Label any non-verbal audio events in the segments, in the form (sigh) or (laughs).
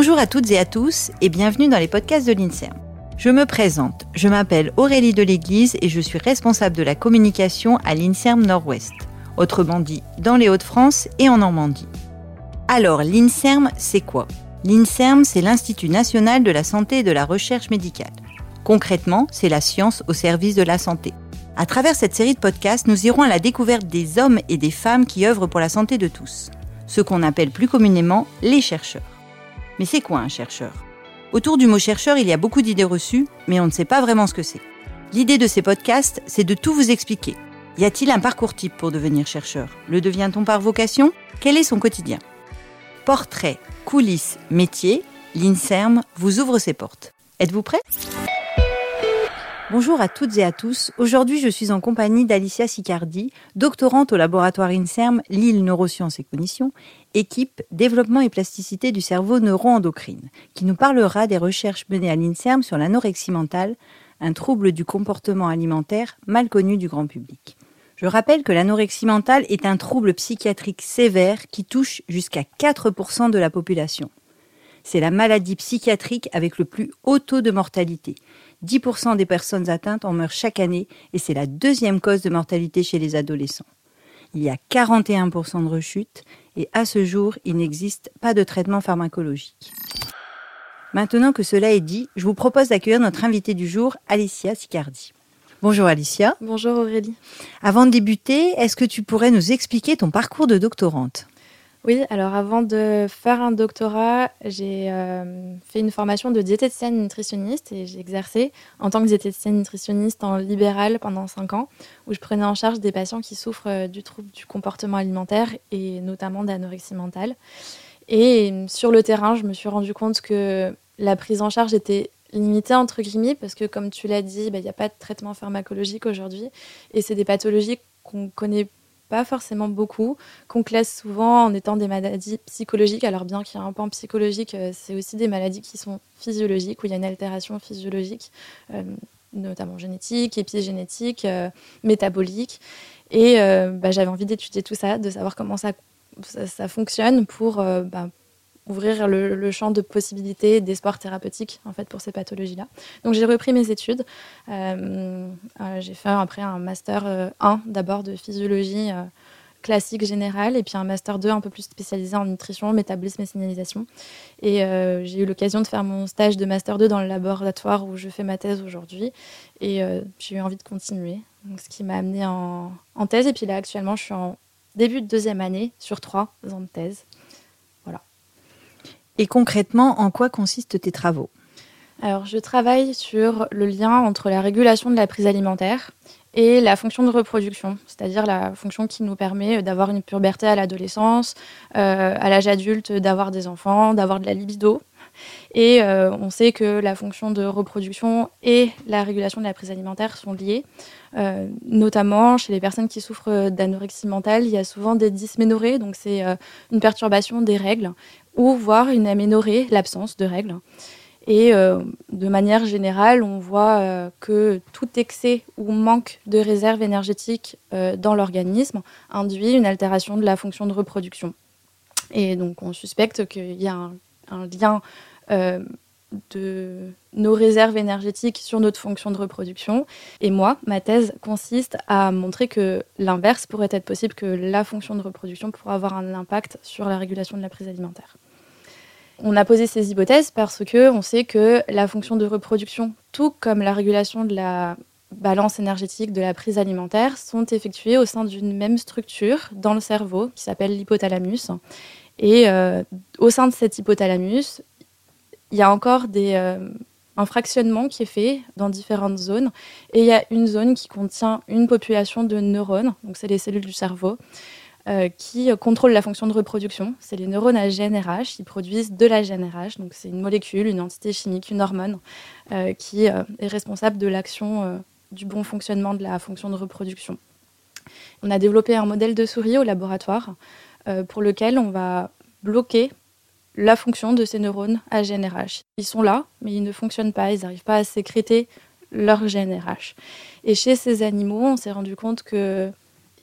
Bonjour à toutes et à tous et bienvenue dans les podcasts de l'INSERM. Je me présente, je m'appelle Aurélie de l'Église et je suis responsable de la communication à l'INSERM Nord-Ouest, autrement dit dans les Hauts-de-France et en Normandie. Alors, l'INSERM, c'est quoi? L'INSERM, c'est l'Institut national de la santé et de la recherche médicale. Concrètement, c'est la science au service de la santé. À travers cette série de podcasts, nous irons à la découverte des hommes et des femmes qui œuvrent pour la santé de tous, ce qu'on appelle plus communément les chercheurs. Mais c'est quoi un chercheur? Autour du mot chercheur, il y a beaucoup d'idées reçues, mais on ne sait pas vraiment ce que c'est. L'idée de ces podcasts, c'est de tout vous expliquer. Y a-t-il un parcours type pour devenir chercheur? Le devient-on par vocation? Quel est son quotidien? Portrait, coulisses, métier, l'INSERM vous ouvre ses portes. Êtes-vous prêts Bonjour à toutes et à tous. Aujourd'hui, je suis en compagnie d'Alicia Sicardi, doctorante au laboratoire INSERM Lille Neurosciences et Cognition, équipe développement et plasticité du cerveau neuroendocrine, qui nous parlera des recherches menées à l'INSERM sur l'anorexie mentale, un trouble du comportement alimentaire mal connu du grand public. Je rappelle que l'anorexie mentale est un trouble psychiatrique sévère qui touche jusqu'à 4% de la population. C'est la maladie psychiatrique avec le plus haut taux de mortalité. 10% des personnes atteintes en meurent chaque année et c'est la deuxième cause de mortalité chez les adolescents. Il y a 41% de rechutes et à ce jour, il n'existe pas de traitement pharmacologique. Maintenant que cela est dit, je vous propose d'accueillir notre invitée du jour, Alicia Sicardi. Bonjour Alicia. Bonjour Aurélie. Avant de débuter, est-ce que tu pourrais nous expliquer ton parcours de doctorante? Oui, alors avant de faire un doctorat, j'ai euh, fait une formation de diététicienne nutritionniste et j'ai exercé en tant que diététicienne nutritionniste en libéral pendant 5 ans, où je prenais en charge des patients qui souffrent euh, du trouble du comportement alimentaire et notamment d'anorexie mentale. Et sur le terrain, je me suis rendu compte que la prise en charge était limitée entre guillemets parce que comme tu l'as dit, bah, il n'y a pas de traitement pharmacologique aujourd'hui et c'est des pathologies qu'on connaît pas forcément beaucoup, qu'on classe souvent en étant des maladies psychologiques. Alors bien qu'il y ait un pan psychologique, euh, c'est aussi des maladies qui sont physiologiques, où il y a une altération physiologique, euh, notamment génétique, épigénétique, euh, métabolique. Et bah, j'avais envie d'étudier tout ça, de savoir comment ça, ça, fonctionne pour bah, ouvrir le, champ de possibilités d'espoir thérapeutique en fait pour ces pathologies-là. Donc j'ai repris mes études. Euh, euh, j'ai fait après un master 1 euh, d'abord de physiologie classique générale et puis un master 2 un peu plus spécialisé en nutrition, métabolisme et signalisation. Et j'ai eu l'occasion de faire mon stage de master 2 dans le laboratoire où je fais ma thèse aujourd'hui et j'ai eu envie de continuer. Donc, ce qui m'a amené en, en thèse et puis là actuellement je suis en début de deuxième année sur trois ans de thèse. Et concrètement, en quoi consistent tes travaux Alors, je travaille sur le lien entre la régulation de la prise alimentaire et la fonction de reproduction, c'est-à-dire la fonction qui nous permet d'avoir une puberté à l'adolescence, euh, à l'âge adulte, d'avoir des enfants, d'avoir de la libido. Et euh, on sait que la fonction de reproduction et la régulation de la prise alimentaire sont liées. Euh, notamment chez les personnes qui souffrent d'anorexie mentale, il y a souvent des dysménorrhées, donc c'est une perturbation des règles ou voir une aménorrhée, l'absence de règles. Et euh, de manière générale, on voit euh, que tout excès ou manque de réserve énergétique euh, dans l'organisme induit une altération de la fonction de reproduction. Et donc on suspecte qu'il y a un, un lien de nos réserves énergétiques sur notre fonction de reproduction. Et moi, ma thèse consiste à montrer que l'inverse pourrait être possible, que la fonction de reproduction pourrait avoir un impact sur la régulation de la prise alimentaire. On a posé ces hypothèses parce que on sait que la fonction de reproduction, tout comme la régulation de la balance énergétique de la prise alimentaire, sont effectuées au sein d'une même structure dans le cerveau qui s'appelle l'hypothalamus. Et euh, au sein de cet hypothalamus, il y a encore des, euh, un fractionnement qui est fait dans différentes zones. Et il y a une zone qui contient une population de neurones, donc c'est les cellules du cerveau, euh, qui contrôlent la fonction de reproduction. C'est les neurones à GNRH, qui produisent de la GNRH, donc c'est une molécule, une entité chimique, une hormone, euh, qui est responsable de l'action du bon fonctionnement de la fonction de reproduction. On a développé un modèle de souris au laboratoire pour lequel on va bloquer la fonction de ces neurones à GNRH. Ils sont là, mais ils ne fonctionnent pas, ils n'arrivent pas à sécréter leur GNRH. Et chez ces animaux, on s'est rendu compte que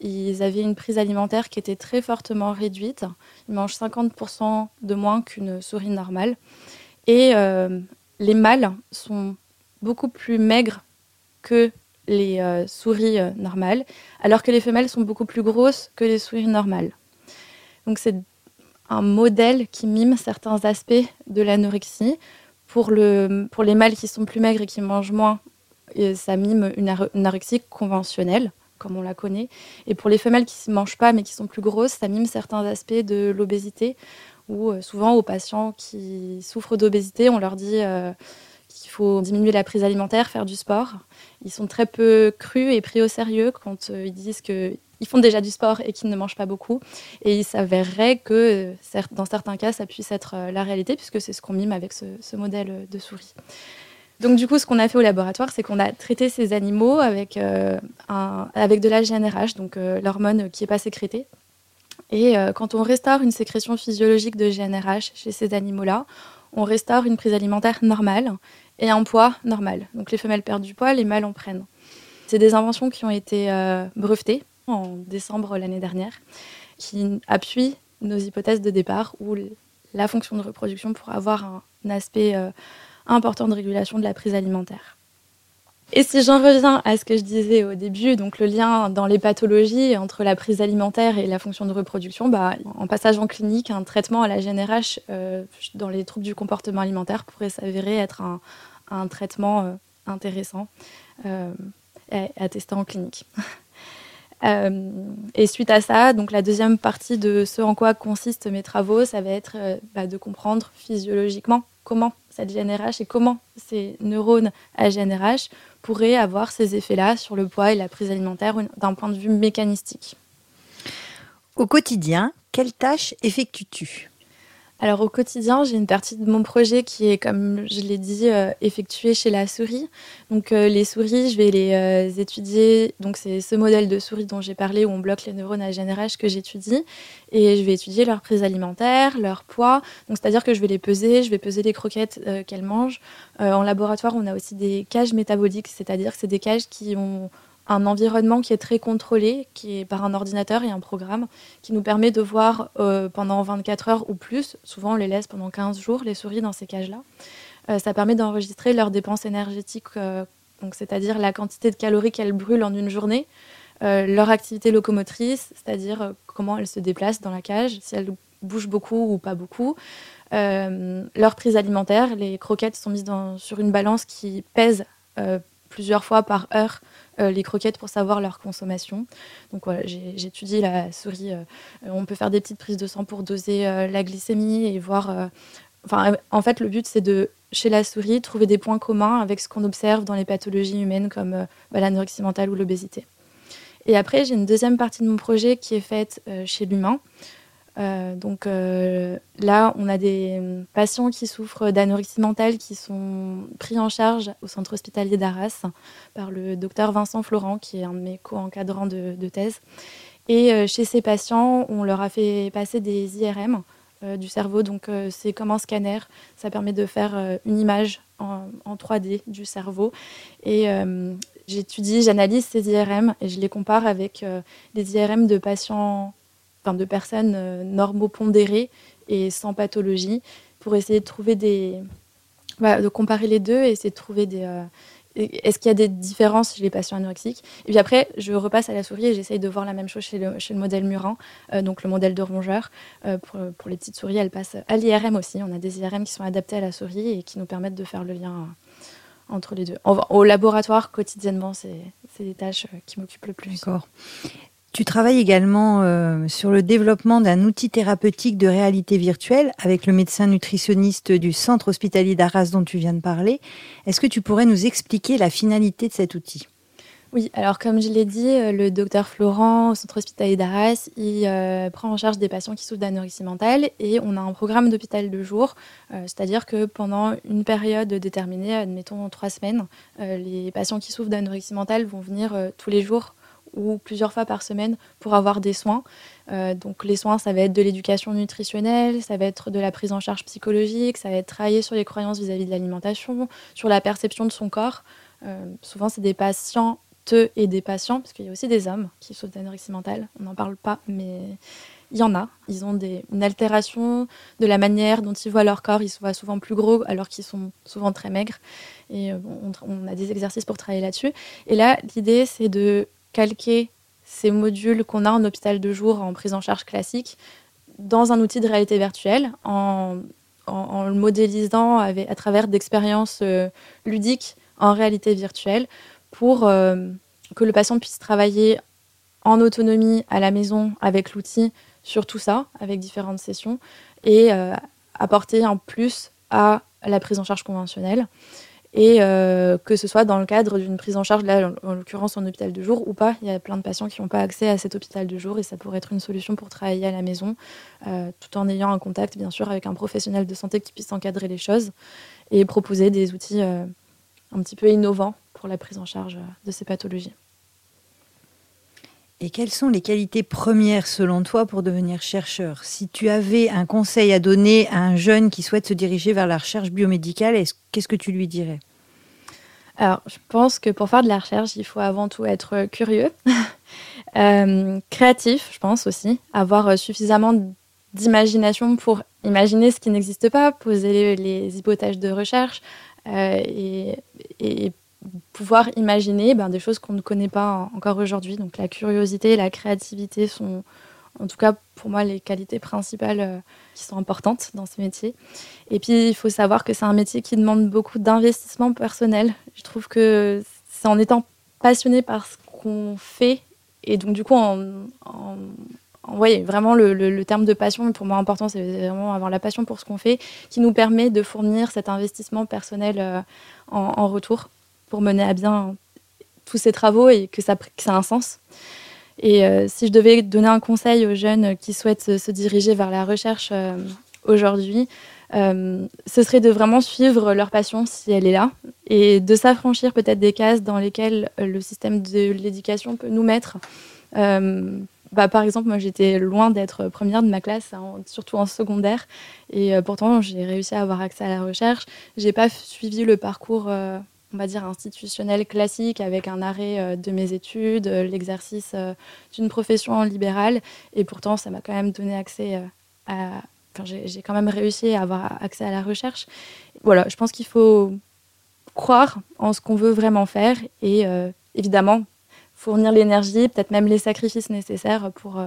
ils avaient une prise alimentaire qui était très fortement réduite. Ils mangent 50% de moins qu'une souris normale. Et euh, les mâles sont beaucoup plus maigres que les euh, souris euh, normales, alors que les femelles sont beaucoup plus grosses que les souris normales. Donc c'est un modèle qui mime certains aspects de l'anorexie. Pour, le, pour les mâles qui sont plus maigres et qui mangent moins, ça mime une anorexie conventionnelle comme on la connaît. Et pour les femelles qui ne mangent pas mais qui sont plus grosses, ça mime certains aspects de l'obésité, où euh, souvent aux patients qui souffrent d'obésité, on leur dit euh, qu'il faut diminuer la prise alimentaire, faire du sport. Ils sont très peu crus et pris au sérieux quand euh, ils disent qu'ils font déjà du sport et qu'ils ne mangent pas beaucoup. Et il s'avérerait que dans certains cas, ça puisse être la réalité, puisque c'est ce qu'on mime avec ce modèle de souris. Donc du coup, ce qu'on a fait au laboratoire, c'est qu'on a traité ces animaux avec, euh, de la GNRH, donc euh, l'hormone qui n'est pas sécrétée. Et euh, quand on restaure une sécrétion physiologique de GNRH chez ces animaux-là, on restaure une prise alimentaire normale et un poids normal. Donc les femelles perdent du poids, les mâles en prennent. C'est des inventions qui ont été brevetées en décembre l'année dernière, qui appuient nos hypothèses de départ où la fonction de reproduction pourrait avoir un aspect important de régulation de la prise alimentaire. Et si j'en reviens à ce que je disais au début, donc le lien dans les pathologies entre la prise alimentaire et la fonction de reproduction, bah, en passage en clinique, un traitement à la GNRH euh, dans les troubles du comportement alimentaire pourrait s'avérer être un, traitement euh, intéressant euh, à, tester en clinique. (laughs) et suite à ça, donc la deuxième partie de ce en quoi consistent mes travaux, ça va être bah, de comprendre physiologiquement comment cette GNRH et comment ces neurones à GNRH pourraient avoir ces effets-là sur le poids et la prise alimentaire d'un point de vue mécanistique. Au quotidien, quelles tâches effectues-tu? Alors au quotidien, j'ai une partie de mon projet qui est, comme je l'ai dit, euh, effectuée chez la souris. Donc euh, les souris, je vais les euh, étudier. Donc c'est ce modèle de souris dont j'ai parlé où on bloque les neurones à GNRH que j'étudie. Et je vais étudier leur prise alimentaire, leur poids. Donc c'est-à-dire que je vais les peser, je vais peser les croquettes qu'elles mangent. en laboratoire, on a aussi des cages métaboliques, c'est-à-dire que c'est des cages qui ont un environnement qui est très contrôlé, qui est par un ordinateur et un programme, qui nous permet de voir euh, pendant 24 heures ou plus, souvent on les laisse pendant 15 jours, les souris dans ces cages-là. Euh, ça permet d'enregistrer leurs dépenses énergétiques, euh, donc c'est-à-dire la quantité de calories qu'elles brûlent en une journée, leur activité locomotrice, c'est-à-dire comment elles se déplacent dans la cage, si elles bougent beaucoup ou pas beaucoup, leur prise alimentaire, les croquettes sont mises sur une balance qui pèse plusieurs fois par heure euh, les croquettes pour savoir leur consommation. Donc voilà, j'étudie la souris. Euh, on peut faire des petites prises de sang pour doser euh, la glycémie et voir. Enfin, en fait, le but, c'est de, chez la souris, trouver des points communs avec ce qu'on observe dans les pathologies humaines comme bah, l'anorexie mentale ou l'obésité. Et après, j'ai une deuxième partie de mon projet qui est faite chez l'humain. Euh, donc euh, là, on a des patients qui souffrent d'anorexie mentale qui sont pris en charge au centre hospitalier d'Arras par le docteur Vincent Florent, qui est un de mes co-encadrants de, thèse. Et euh, chez ces patients, on leur a fait passer des IRM du cerveau. Donc c'est comme un scanner. Ça permet de faire une image en, en 3D du cerveau. Et j'étudie, j'analyse ces IRM et je les compare avec les IRM de patients de personnes euh, normopondérées et sans pathologie, pour essayer de trouver des, de comparer les deux et essayer de trouver des, euh, est-ce qu'il y a des différences chez les patients anorexiques Et puis après, je repasse à la souris et j'essaye de voir la même chose chez le, modèle Murin, euh, donc le modèle de rongeur. pour, les petites souris, elles passent à l'IRM aussi. On a des IRM qui sont adaptés à la souris et qui nous permettent de faire le lien entre les deux. au laboratoire, quotidiennement, c'est des tâches qui m'occupent le plus. Tu travailles également euh, sur le développement d'un outil thérapeutique de réalité virtuelle avec le médecin nutritionniste du centre hospitalier d'Arras dont tu viens de parler. Est-ce que tu pourrais nous expliquer la finalité de cet outil? Oui, alors comme je l'ai dit, euh, le docteur Florent centre hospitalier d'Arras, il euh, prend en charge des patients qui souffrent d'anorexie mentale et on a un programme d'hôpital de jour, c'est-à-dire que pendant une période déterminée, admettons trois semaines, les patients qui souffrent d'anorexie mentale vont venir tous les jours ou plusieurs fois par semaine pour avoir des soins. Euh, donc les soins, ça va être de l'éducation nutritionnelle, ça va être de la prise en charge psychologique, ça va être travailler sur les croyances vis-à-vis de l'alimentation, sur la perception de son corps. Euh, souvent, c'est des patients et des patients, parce qu'il y a aussi des hommes qui souffrent d'anorexie mentale. On n'en parle pas, mais il y en a. Ils ont des, une altération de la manière dont ils voient leur corps. Ils se voient souvent plus gros alors qu'ils sont souvent très maigres. Et euh, on, a des exercices pour travailler là-dessus. Et là, l'idée, c'est de calquer ces modules qu'on a en hôpital de jour en prise en charge classique dans un outil de réalité virtuelle en, le modélisant à travers d'expériences euh, ludiques en réalité virtuelle pour euh, que le patient puisse travailler en autonomie à la maison avec l'outil sur tout ça, avec différentes sessions, et euh, apporter un plus à la prise en charge conventionnelle et euh, que ce soit dans le cadre d'une prise en charge, là en, l'occurrence en hôpital de jour ou pas. Il y a plein de patients qui n'ont pas accès à cet hôpital de jour et ça pourrait être une solution pour travailler à la maison, euh, tout en ayant un contact bien sûr avec un professionnel de santé qui puisse encadrer les choses et proposer des outils euh, un petit peu innovants pour la prise en charge de ces pathologies. Et quelles sont les qualités premières selon toi pour devenir chercheur? Si tu avais un conseil à donner à un jeune qui souhaite se diriger vers la recherche biomédicale, qu'est-ce que tu lui dirais? Alors, je pense que pour faire de la recherche, il faut avant tout être curieux, (laughs) euh, créatif, je pense aussi, avoir suffisamment d'imagination pour imaginer ce qui n'existe pas, poser les, hypothèses de recherche euh, et, et pouvoir imaginer ben, des choses qu'on ne connaît pas encore aujourd'hui. Donc la curiosité et la créativité sont, en tout cas pour moi, les qualités principales euh, qui sont importantes dans ce métier. Et puis il faut savoir que c'est un métier qui demande beaucoup d'investissement personnel. Je trouve que c'est en étant passionné par ce qu'on fait et donc du coup en, en vraiment le, terme de passion, pour moi important, c'est vraiment avoir la passion pour ce qu'on fait, qui nous permet de fournir cet investissement personnel euh, en, retour pour mener à bien tous ces travaux et que ça a un sens. Et euh, si je devais donner un conseil aux jeunes qui souhaitent se, diriger vers la recherche euh, aujourd'hui, euh, ce serait de vraiment suivre leur passion si elle est là et de s'affranchir peut-être des cases dans lesquelles le système de l'éducation peut nous mettre. Bah, par exemple, moi j'étais loin d'être première de ma classe, surtout en secondaire, et pourtant j'ai réussi à avoir accès à la recherche. J'ai pas suivi le parcours on va dire, institutionnel classique avec un arrêt euh, de mes études, euh, l'exercice euh, d'une profession libérale. Et pourtant, ça m'a quand même donné accès à. Enfin, j'ai quand même réussi à avoir accès à la recherche. Voilà, je pense qu'il faut croire en ce qu'on veut vraiment faire et évidemment fournir l'énergie, peut-être même les sacrifices nécessaires pour,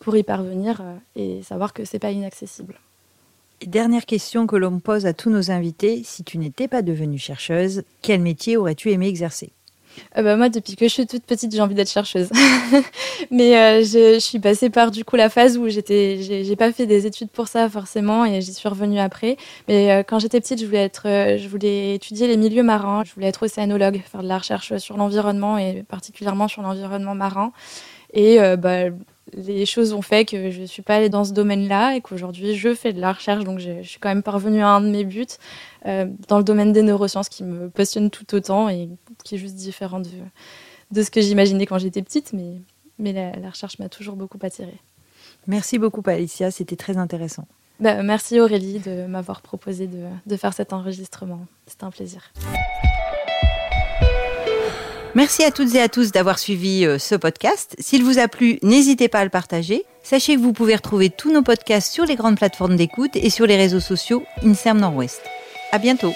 pour y parvenir et savoir que c'est pas inaccessible. Dernière question que l'on pose à tous nos invités. Si tu n'étais pas devenue chercheuse, quel métier aurais-tu aimé exercer? Euh, bah, moi, depuis que je suis toute petite, j'ai envie d'être chercheuse. (laughs) Mais euh, je, suis passée par du coup la phase où j'étais, j'ai pas fait des études pour ça forcément, et j'y suis revenue après. Mais euh, quand j'étais petite, je voulais étudier les milieux marins. Je voulais être océanologue, faire de la recherche sur l'environnement et particulièrement sur l'environnement marin. Et bah, les choses ont fait que je ne suis pas allée dans ce domaine-là et qu'aujourd'hui je fais de la recherche, donc je, suis quand même parvenue à un de mes buts euh, dans le domaine des neurosciences qui me passionne tout autant et qui est juste différent de, de ce que j'imaginais quand j'étais petite, mais, mais la, recherche m'a toujours beaucoup attirée. Merci beaucoup Alicia, c'était très intéressant. Bah, merci Aurélie de m'avoir proposé de, de faire cet enregistrement, c'était un plaisir. Merci à toutes et à tous d'avoir suivi euh, ce podcast. S'il vous a plu, n'hésitez pas à le partager. Sachez que vous pouvez retrouver tous nos podcasts sur les grandes plateformes d'écoute et sur les réseaux sociaux INSERM Nord-Ouest. À bientôt.